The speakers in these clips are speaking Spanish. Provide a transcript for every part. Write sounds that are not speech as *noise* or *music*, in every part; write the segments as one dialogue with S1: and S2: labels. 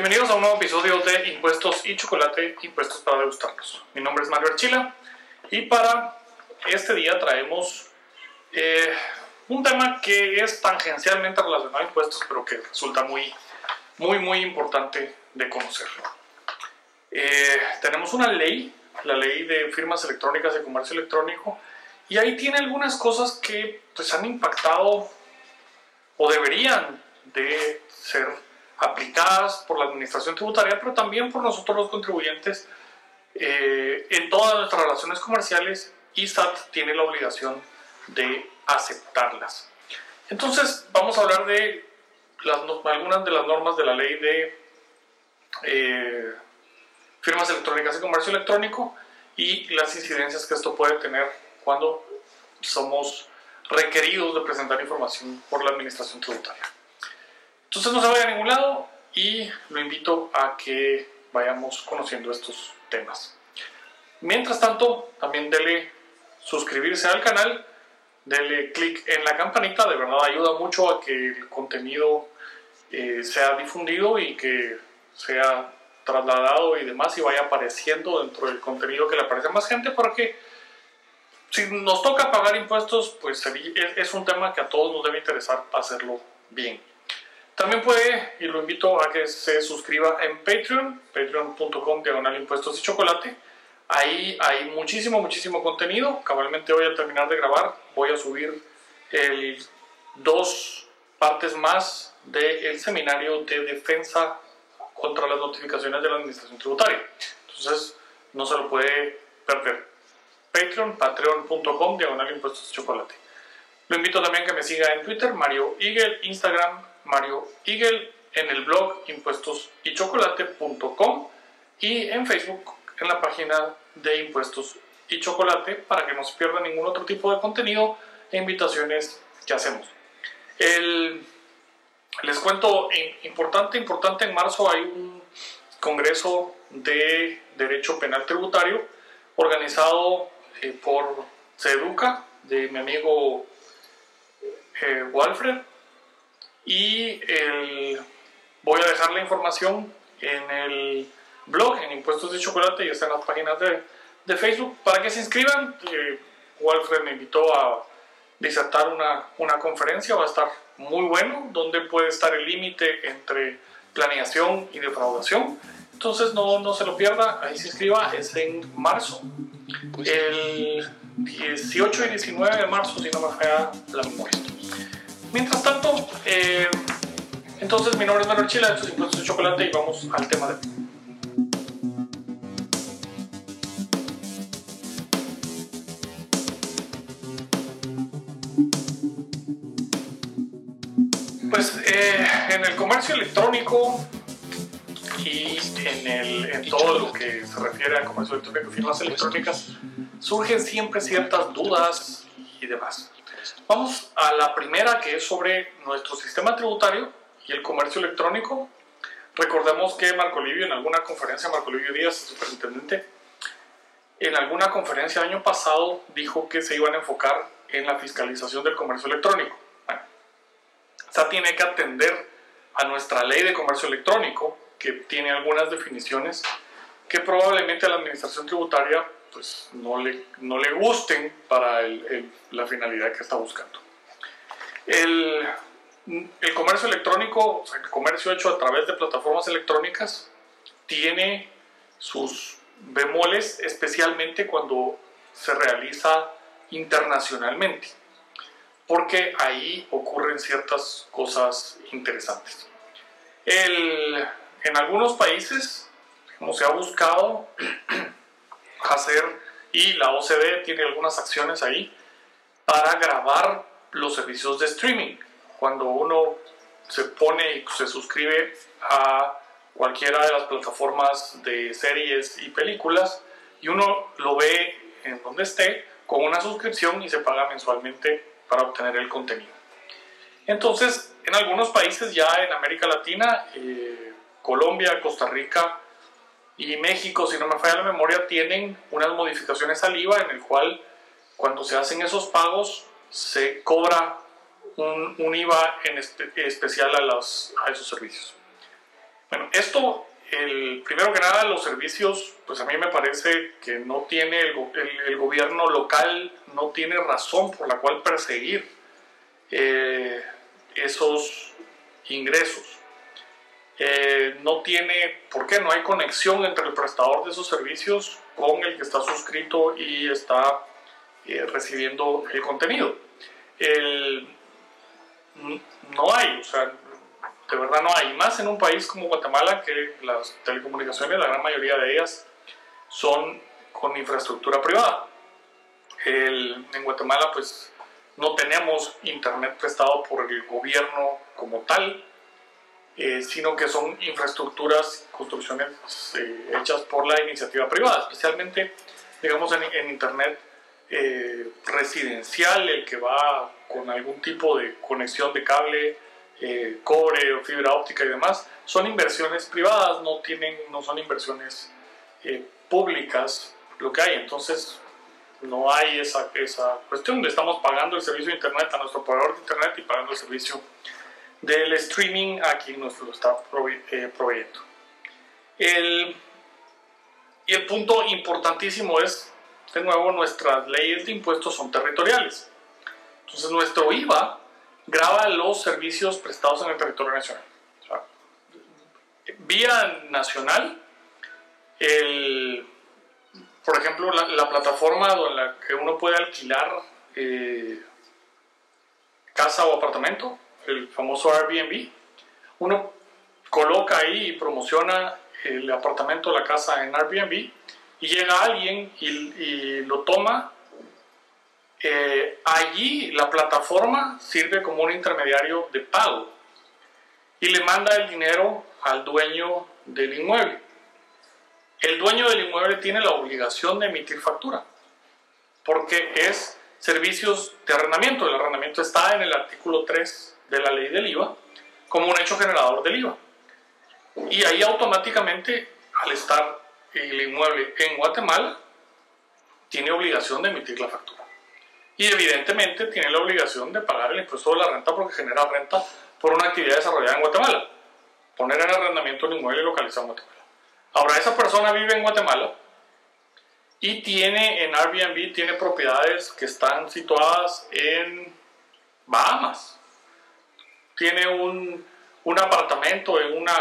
S1: Bienvenidos a un nuevo episodio de Impuestos y Chocolate, Impuestos para degustarlos. Mi nombre es Mario Archila y para este día traemos eh, un tema que es tangencialmente relacionado a impuestos, pero que resulta muy, muy, muy importante de conocer. Eh, tenemos una ley, la ley de firmas electrónicas de comercio electrónico, y ahí tiene algunas cosas que pues, han impactado o deberían de ser aplicadas por la administración tributaria, pero también por nosotros los contribuyentes eh, en todas nuestras relaciones comerciales y SAT tiene la obligación de aceptarlas. Entonces vamos a hablar de algunas de las normas de la ley de eh, firmas electrónicas y comercio electrónico y las incidencias que esto puede tener cuando somos requeridos de presentar información por la administración tributaria. Entonces no se vaya a ningún lado y lo invito a que vayamos conociendo estos temas. Mientras tanto, también dele suscribirse al canal, dele clic en la campanita, de verdad ayuda mucho a que el contenido eh, sea difundido y que sea trasladado y demás y vaya apareciendo dentro del contenido que le aparece a más gente porque si nos toca pagar impuestos, pues es un tema que a todos nos debe interesar hacerlo bien. También puede, y lo invito a que se suscriba en Patreon, patreon.com diagonal impuestos y chocolate. Ahí hay muchísimo, muchísimo contenido. Cabalmente voy a terminar de grabar. Voy a subir el, dos partes más del seminario de defensa contra las notificaciones de la administración tributaria. Entonces, no se lo puede perder. Patreon, patreon.com diagonal impuestos chocolate. Lo invito también a que me siga en Twitter, Mario Eagle, Instagram, Mario Eagle, en el blog impuestosychocolate.com y en Facebook en la página de Impuestos y Chocolate para que no se pierda ningún otro tipo de contenido e invitaciones que hacemos. les cuento, importante, importante, en marzo hay un congreso de Derecho Penal Tributario organizado eh, por Seduca, de mi amigo eh, Walfred, y voy a dejar la información en el blog, en Impuestos de Chocolate, y está en las páginas de, de Facebook, para que se inscriban. Eh, Walfred me invitó a disertar una, una conferencia, va a estar muy bueno, donde puede estar el límite entre planeación y defraudación. Entonces no, no se lo pierda, ahí se inscriba, es en marzo. Pues el 18 y 19 de marzo, si no me falla la memoria. Mientras tanto, eh, entonces mi nombre es Manuel Chila, esto es Impuestos de Chocolate y vamos al tema de Pues eh, en el comercio electrónico y en, en, todo lo que se refiere al comercio electrónico y firmas electrónicas surgen siempre ciertas dudas y demás. Vamos a la primera que es sobre nuestro sistema tributario y el comercio electrónico. Recordemos que Marco Livio en alguna conferencia, Marco Livio Díaz, el superintendente, en alguna conferencia año pasado dijo que se iban a enfocar en la fiscalización del comercio electrónico. Bueno, esa tiene que atender a nuestra ley de comercio electrónico, que tiene algunas definiciones que probablemente la administración tributaria pues no le, no le gusten para la finalidad que está buscando. El, el comercio electrónico, o sea, el comercio hecho a través de plataformas electrónicas, tiene sus bemoles, especialmente cuando se realiza internacionalmente, porque ahí ocurren ciertas cosas interesantes. El, en algunos países, como se ha buscado *clears throat* hacer, y la OCDE tiene algunas acciones ahí, para grabar los servicios de streaming. Cuando uno se pone y se suscribe a cualquiera de las plataformas de series y películas y uno lo ve en donde esté con una suscripción y se paga mensualmente para obtener el contenido. Entonces, en algunos países ya en América Latina, eh, Colombia, Costa Rica, y México, si no me falla la memoria, tienen unas modificaciones al IVA en el cual cuando se hacen esos pagos se cobra un, un IVA en especial a, los, a esos servicios. Bueno, esto, el, primero que nada, los servicios, pues a mí me parece que no tiene, el, el, gobierno local no tiene razón por la cual perseguir eh, esos ingresos. No tiene, ¿por qué? No hay conexión entre el prestador de esos servicios con el que está suscrito y está eh, recibiendo el contenido. No hay, o sea, de verdad no hay. Más en un país como Guatemala, que las telecomunicaciones, la gran mayoría de ellas, son con infraestructura privada. en Guatemala, pues no tenemos internet prestado por el gobierno como tal, eh, sino que son infraestructuras, construcciones eh, hechas por la iniciativa privada, especialmente, digamos, en, internet eh, residencial, el que va con algún tipo de conexión de cable eh, cobre o fibra óptica y demás, son inversiones privadas, no, tienen, no son inversiones eh, públicas lo que hay. Entonces, no hay esa, esa cuestión de estamos pagando el servicio de Internet a nuestro proveedor de Internet y pagando el servicio del streaming a quien nos lo está eh, proveyendo. El, y el punto importantísimo es, de nuevo, nuestras leyes de impuestos son territoriales. Entonces, nuestro IVA graba los servicios prestados en el territorio nacional. vía nacional, el, por ejemplo, la, plataforma en la que uno puede alquilar eh, casa o apartamento, el famoso Airbnb, uno coloca ahí y promociona el apartamento la casa en Airbnb y llega alguien y, y lo toma eh, allí la plataforma sirve como un intermediario de pago y le manda el dinero al dueño del inmueble. El dueño del inmueble tiene la obligación de emitir factura porque es servicios de arrendamiento. El arrendamiento está en el artículo 3 de la ley del IVA como un hecho generador del IVA. Y ahí automáticamente, al estar el inmueble en Guatemala, tiene obligación de emitir la factura y evidentemente tiene la obligación de pagar el impuesto de la renta porque genera renta por una actividad desarrollada en Guatemala. Poner en arrendamiento un inmueble localizado en Guatemala. Ahora, esa persona vive en Guatemala y tiene en Airbnb, tiene propiedades que están situadas en Bahamas. Tiene un, un apartamento en, una,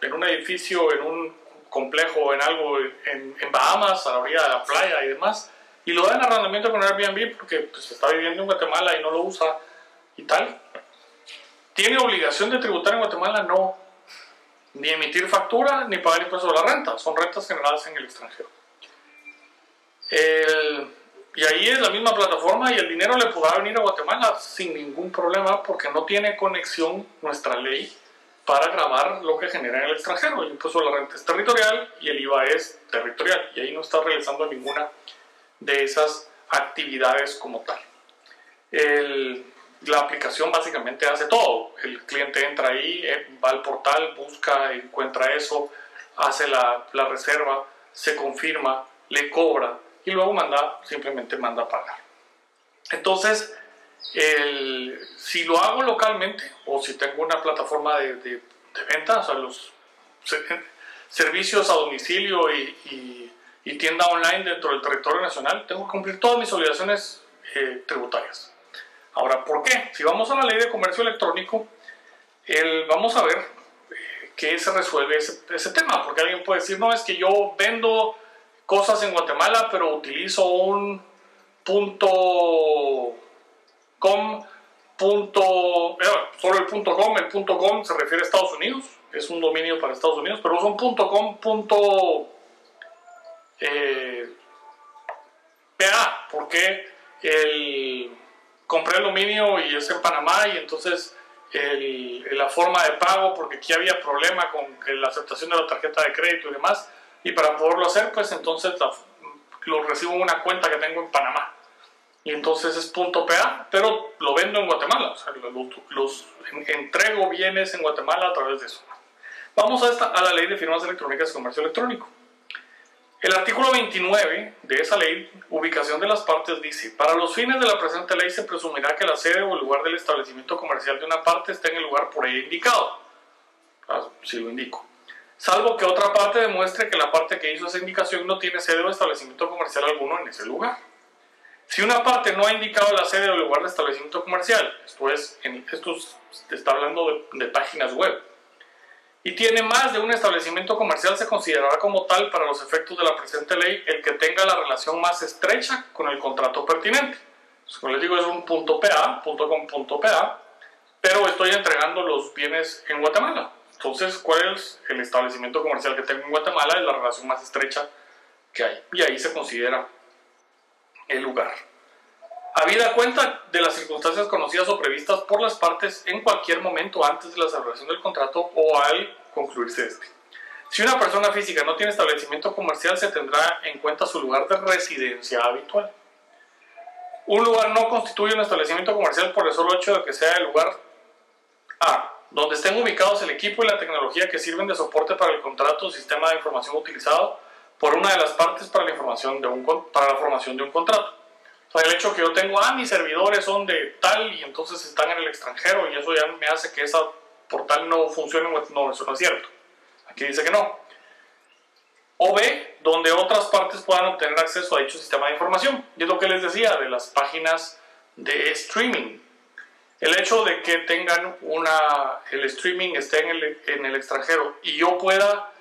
S1: en un edificio, en un complejo, en algo en, Bahamas, a la orilla de la playa y demás y lo da en arrendamiento con Airbnb porque pues, está viviendo en Guatemala y no lo usa y tal. ¿Tiene obligación de tributar en Guatemala? No. Ni emitir factura ni pagar impuestos de la renta. Son rentas generadas en el extranjero. Ahí es la misma plataforma y el dinero le podrá venir a Guatemala sin ningún problema porque no tiene conexión nuestra ley para grabar lo que genera en el extranjero. El impuesto de la renta es territorial y el IVA es territorial y ahí no está realizando ninguna de esas actividades como tal. la aplicación básicamente hace todo. El cliente entra ahí, eh, va al portal, busca, encuentra eso, hace la, reserva, se confirma, le cobra y luego manda, simplemente manda a pagar. Entonces, si lo hago localmente o si tengo una plataforma de, de, venta, o sea, los servicios a domicilio y y tienda online dentro del territorio nacional, tengo que cumplir todas mis obligaciones eh, tributarias. Ahora, ¿por qué? Si vamos a la ley de comercio electrónico, el, vamos a ver eh, qué se resuelve ese, ese, tema, porque alguien puede decir, no, es que yo vendo cosas en Guatemala, pero utilizo un punto com, punto, eh, solo el punto com, el punto com se refiere a Estados Unidos, es un dominio para Estados Unidos, pero uso un punto com, punto eh, porque el, compré aluminio y es en Panamá y entonces la forma de pago, porque aquí había problema con la aceptación de la tarjeta de crédito y demás, y para poderlo hacer, pues entonces lo recibo en una cuenta que tengo en Panamá. Y entonces es punto .pa, pero lo vendo en Guatemala, o sea, los, entrego bienes en Guatemala a través de eso. Vamos a, esta, a la ley de firmas electrónicas y comercio electrónico. El artículo 29 de esa ley, ubicación de las partes, dice, para los fines de la presente ley se presumirá que la sede o el lugar del establecimiento comercial de una parte esté en el lugar por ella indicado. Ah, si lo indico. Salvo que otra parte demuestre que la parte que hizo esa indicación no tiene sede o establecimiento comercial alguno en ese lugar. Si una parte no ha indicado la sede o el lugar de establecimiento comercial, esto, es, en, esto está hablando de, de páginas web, y tiene más de un establecimiento comercial, se considerará como tal para los efectos de la presente ley el que tenga la relación más estrecha con el contrato pertinente. Como les digo, es un punto PA, punto con punto PA, pero estoy entregando los bienes en Guatemala. Entonces, ¿cuál es el establecimiento comercial que tengo en Guatemala? Es la relación más estrecha que hay. Y ahí se considera el lugar. Habida cuenta de las circunstancias conocidas o previstas por las partes en cualquier momento antes de la celebración del contrato o al concluirse este. Si una persona física no tiene establecimiento comercial, se tendrá en cuenta su lugar de residencia habitual. Un lugar no constituye un establecimiento comercial por el solo hecho de que sea el lugar A, donde estén ubicados el equipo y la tecnología que sirven de soporte para el contrato o sistema de información utilizado por una de las partes para la, información de un, para la formación de un contrato. O sea, el hecho que yo tengo, ah, mis servidores son de tal y entonces están en el extranjero y eso ya me hace que esa portal no funcione, no, eso no es cierto. Aquí dice que no. O B, donde otras partes puedan obtener acceso a dicho sistema de información. Y es lo que les decía de las páginas de streaming. El hecho de que tengan una, el streaming esté en el, en el extranjero y yo pueda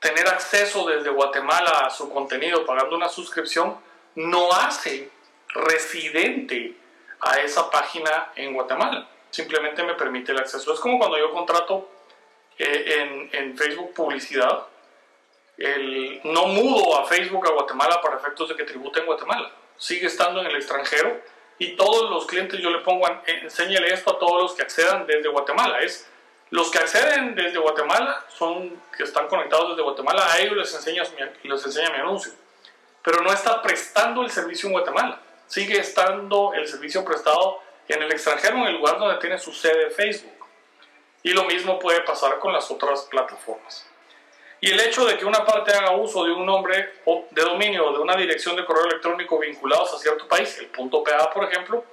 S1: tener acceso desde Guatemala a su contenido pagando una suscripción, no hace residente a esa página en Guatemala. Simplemente me permite el acceso. Es como cuando yo contrato eh, en, en, Facebook publicidad. El, no mudo a Facebook a Guatemala para efectos de que tribute en Guatemala. Sigue estando en el extranjero y todos los clientes yo le pongo, enséñale esto a todos los que accedan desde Guatemala. Es los que acceden desde Guatemala, son que están conectados desde Guatemala, a ellos les enseña, les enseña mi anuncio pero no está prestando el servicio en Guatemala. Sigue estando el servicio prestado en el extranjero, en el lugar donde tiene su sede Facebook. Y lo mismo puede pasar con las otras plataformas. Y el hecho de que una parte haga uso de un nombre de dominio o de una dirección de correo electrónico vinculados a cierto país, el punto .pa por ejemplo,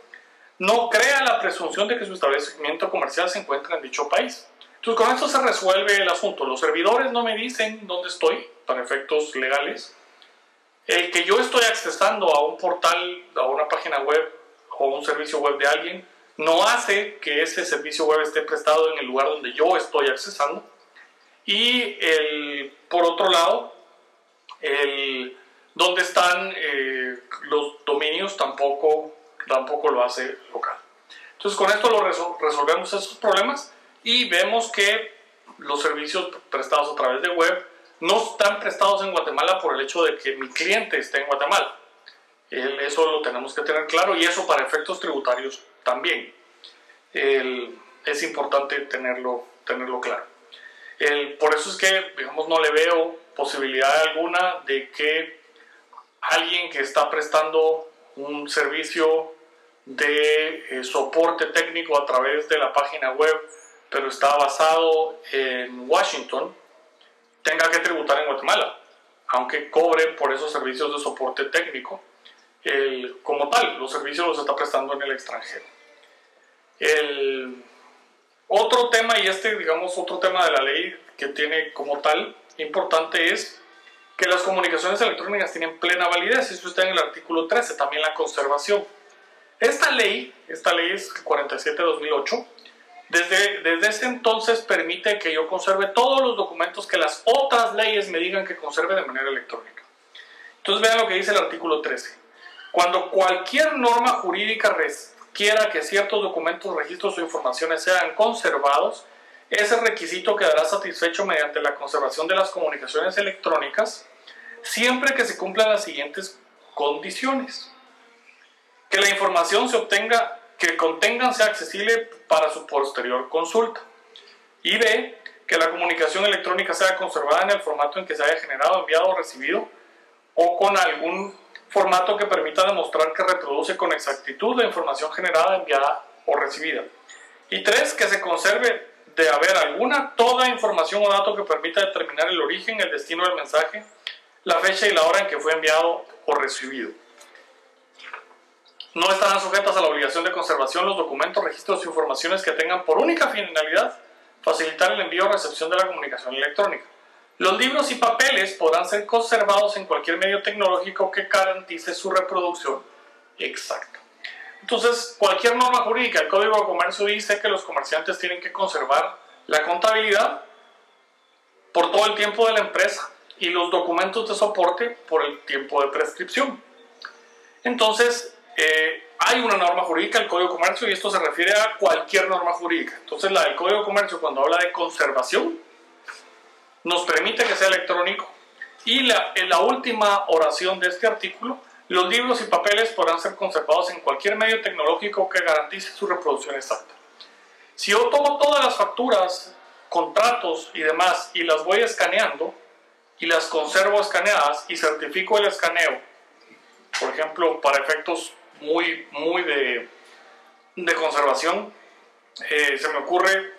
S1: no crea la presunción de que su establecimiento comercial se encuentra en dicho país. Entonces con esto se resuelve el asunto. Los servidores no me dicen dónde estoy para efectos legales el que yo estoy accesando a un portal, a una página web o un servicio web de alguien, no hace que ese servicio web esté prestado en el lugar donde yo estoy accesando. Y el, por otro lado, el, donde están eh, los dominios tampoco, tampoco lo hace local. Entonces con esto lo resolvemos esos problemas y vemos que los servicios prestados a través de web no están prestados en Guatemala por el hecho de que mi cliente esté en Guatemala. eso lo tenemos que tener claro y eso para efectos tributarios también. es importante tenerlo, tenerlo claro. Por eso es que, digamos, no le veo posibilidad alguna de que alguien que está prestando un servicio de eh, soporte técnico a través de la página web, pero está basado en Washington, tenga que tributar en Guatemala, aunque cobre por esos servicios de soporte técnico. El, como tal, los servicios los está prestando en el extranjero. El otro tema, y este, digamos, otro tema de la ley que tiene como tal importante es que las comunicaciones electrónicas tienen plena validez, eso está en el artículo 13, también la conservación. Esta ley, esta ley es 47-2008, desde, desde ese entonces permite que yo conserve todos los documentos que las otras leyes me digan que conserve de manera electrónica. Entonces vean lo que dice el artículo 13. Cuando cualquier norma jurídica requiera que ciertos documentos, registros o informaciones sean conservados, ese requisito quedará satisfecho mediante la conservación de las comunicaciones electrónicas siempre que se cumplan las siguientes condiciones. Que la información se obtenga que contengan sea accesible para su posterior consulta. Y B, que la comunicación electrónica sea conservada en el formato en que se haya generado, enviado o recibido, o con algún formato que permita demostrar que reproduce con exactitud la información generada, enviada o recibida. Y tres, que se conserve de haber alguna, toda información o dato que permita determinar el origen, el destino del mensaje, la fecha y la hora en que fue enviado o recibido. No estarán sujetas a la obligación de conservación los documentos, registros e informaciones que tengan por única finalidad facilitar el envío o recepción de la comunicación electrónica. Los libros y papeles podrán ser conservados en cualquier medio tecnológico que garantice su reproducción exacta. Entonces, cualquier norma jurídica, el Código de Comercio dice que los comerciantes tienen que conservar la contabilidad por todo el tiempo de la empresa y los documentos de soporte por el tiempo de prescripción. Entonces, eh, hay una norma jurídica, el Código de Comercio, y esto se refiere a cualquier norma jurídica. Entonces, la del Código de Comercio, cuando habla de conservación, nos permite que sea electrónico. Y la, en la última oración de este artículo, los libros y papeles podrán ser conservados en cualquier medio tecnológico que garantice su reproducción exacta. Si yo tomo todas las facturas, contratos y demás y las voy escaneando y las conservo escaneadas y certifico el escaneo, por ejemplo, para efectos muy, muy de, de conservación, eh, se me ocurre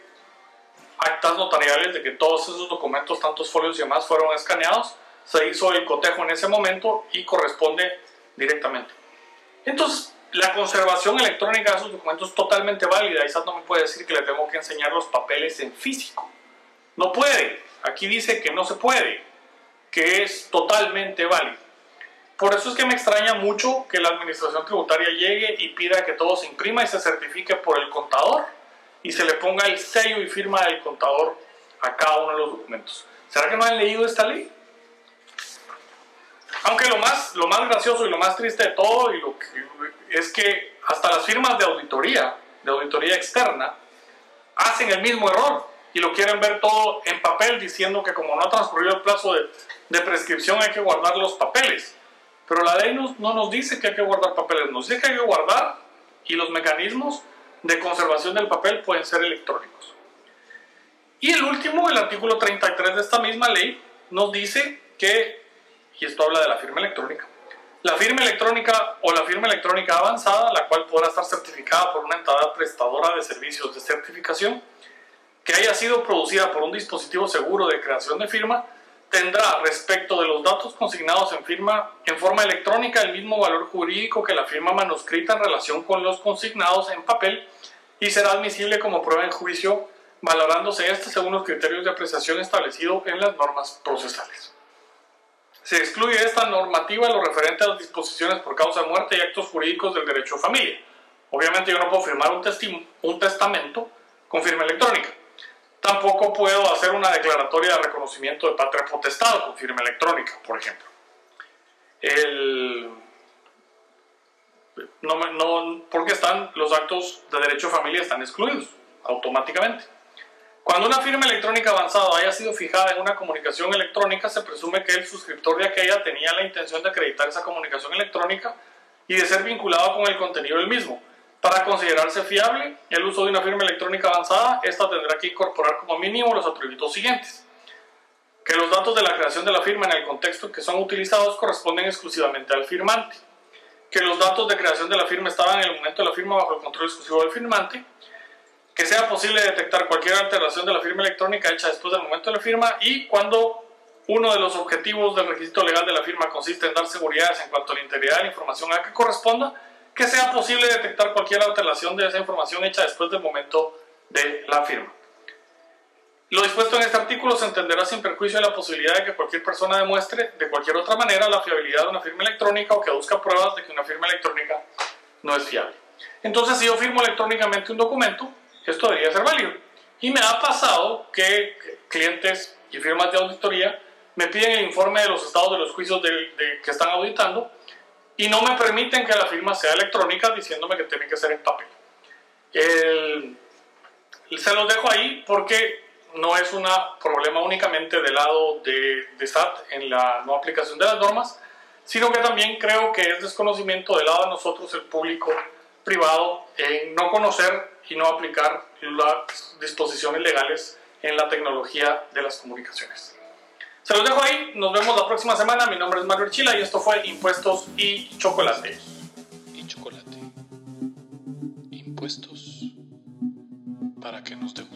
S1: actas notariales de que todos esos documentos, tantos folios y demás, fueron escaneados, se hizo el cotejo en ese momento y corresponde directamente. Entonces, la conservación electrónica de esos documentos es totalmente válida. ISAT no me puede decir que le tengo que enseñar los papeles en físico. No puede. Aquí dice que no se puede, que es totalmente válido. Por eso es que me extraña mucho que la administración tributaria llegue y pida que todo se imprima y se certifique por el contador y se le ponga el sello y firma del contador a cada uno de los documentos. ¿Será que no han leído esta ley? Aunque lo más, lo más gracioso y lo más triste de todo y lo es que hasta las firmas de auditoría, de auditoría externa, hacen el mismo error y lo quieren ver todo en papel diciendo que como no ha transcurrido el plazo de, de prescripción hay que guardar los papeles. Pero la ley no, no nos dice que hay que guardar papeles, nos dice que hay que guardar y los mecanismos de conservación del papel pueden ser electrónicos. Y el último, el artículo 33 de esta misma ley, nos dice que y esto habla de la firma electrónica. La firma electrónica o la firma electrónica avanzada, la cual podrá estar certificada por una entidad prestadora de servicios de certificación, que haya sido producida por un dispositivo seguro de creación de firma, tendrá respecto de los datos consignados en firma en forma electrónica el mismo valor jurídico que la firma manuscrita en relación con los consignados en papel y será admisible como prueba en juicio valorándose este según los criterios de apreciación establecidos en las normas procesales. Se excluye de esta normativa lo referente a las disposiciones por causa de muerte y actos jurídicos del derecho a familia. Obviamente yo no puedo firmar un testamento con firma electrónica. Tampoco puedo hacer una declaratoria de reconocimiento de patria potestad con firma electrónica, por ejemplo. No, porque están los actos de derecho a familia están excluidos automáticamente. Cuando una firma electrónica avanzada haya sido fijada en una comunicación electrónica, se presume que el suscriptor de aquella tenía la intención de acreditar esa comunicación electrónica y de ser vinculado con el contenido del mismo. Para considerarse fiable el uso de una firma electrónica avanzada, esta tendrá que incorporar como mínimo los atributos siguientes. Que los datos de la creación de la firma en el contexto que son utilizados corresponden exclusivamente al firmante. Que los datos de creación de la firma estaban en el momento de la firma bajo el control exclusivo del firmante que sea posible detectar cualquier alteración de la firma electrónica hecha después del momento de la firma y cuando uno de los objetivos del requisito legal de la firma consiste en dar seguridades en cuanto a la integridad de la información a que corresponda, que sea posible detectar cualquier alteración de esa información hecha después del momento de la firma. Lo dispuesto en este artículo se entenderá sin perjuicio de la posibilidad de que cualquier persona demuestre de cualquier otra manera la fiabilidad de una firma electrónica o que busca pruebas de que una firma electrónica no es fiable. Entonces, si yo firmo electrónicamente un documento, esto debería ser válido. Y me ha pasado que clientes y firmas de auditoría me piden el informe de los estados de los juicios de, que están auditando y no me permiten que la firma sea electrónica diciéndome que tiene que ser en papel. se los dejo ahí porque no es un problema únicamente del lado de, de SAT en la no aplicación de las normas, sino que también creo que es desconocimiento del lado de nosotros, el público privado, en no conocer y no aplicar las disposiciones legales en la tecnología de las comunicaciones. Se los dejo ahí, nos vemos la próxima semana. Mi nombre es Mario Chila y esto fue Impuestos y Chocolate.
S2: Y chocolate. Impuestos para que nos degustemos.